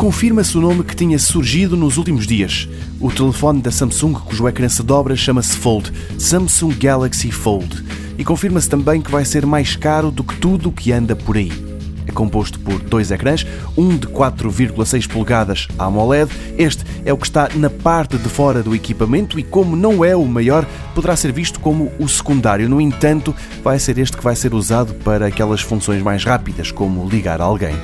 confirma-se o nome que tinha surgido nos últimos dias. O telefone da Samsung, cujo ecrã se dobra, chama-se Fold, Samsung Galaxy Fold. E confirma-se também que vai ser mais caro do que tudo o que anda por aí. É composto por dois ecrãs, um de 4,6 polegadas AMOLED. Este é o que está na parte de fora do equipamento e, como não é o maior, poderá ser visto como o secundário. No entanto, vai ser este que vai ser usado para aquelas funções mais rápidas, como ligar a alguém.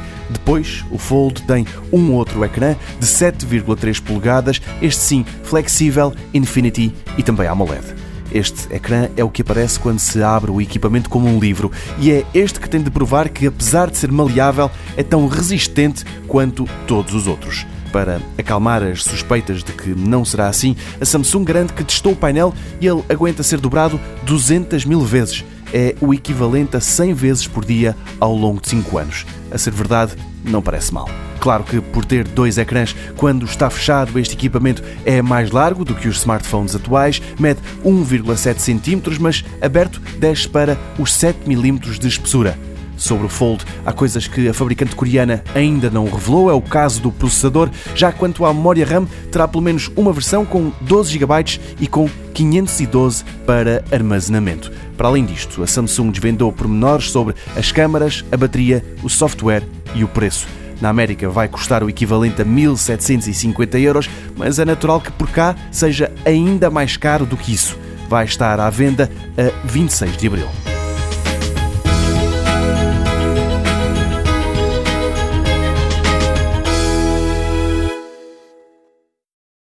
Depois, o Fold tem um outro ecrã de 7,3 polegadas, este sim flexível, Infinity e também AMOLED. Este ecrã é o que aparece quando se abre o equipamento como um livro e é este que tem de provar que, apesar de ser maleável, é tão resistente quanto todos os outros. Para acalmar as suspeitas de que não será assim, a Samsung garante que testou o painel e ele aguenta ser dobrado 200 mil vezes. É o equivalente a 100 vezes por dia ao longo de 5 anos. A ser verdade, não parece mal. Claro que por ter dois ecrãs, quando está fechado, este equipamento é mais largo do que os smartphones atuais, mede 1,7 cm, mas aberto desce para os 7 mm de espessura. Sobre o Fold, há coisas que a fabricante coreana ainda não revelou, é o caso do processador, já quanto à memória RAM, terá pelo menos uma versão com 12 GB e com 512 para armazenamento. Para além disto, a Samsung desvendou pormenores sobre as câmaras, a bateria, o software e o preço. Na América vai custar o equivalente a 1.750 euros, mas é natural que por cá seja ainda mais caro do que isso. Vai estar à venda a 26 de abril.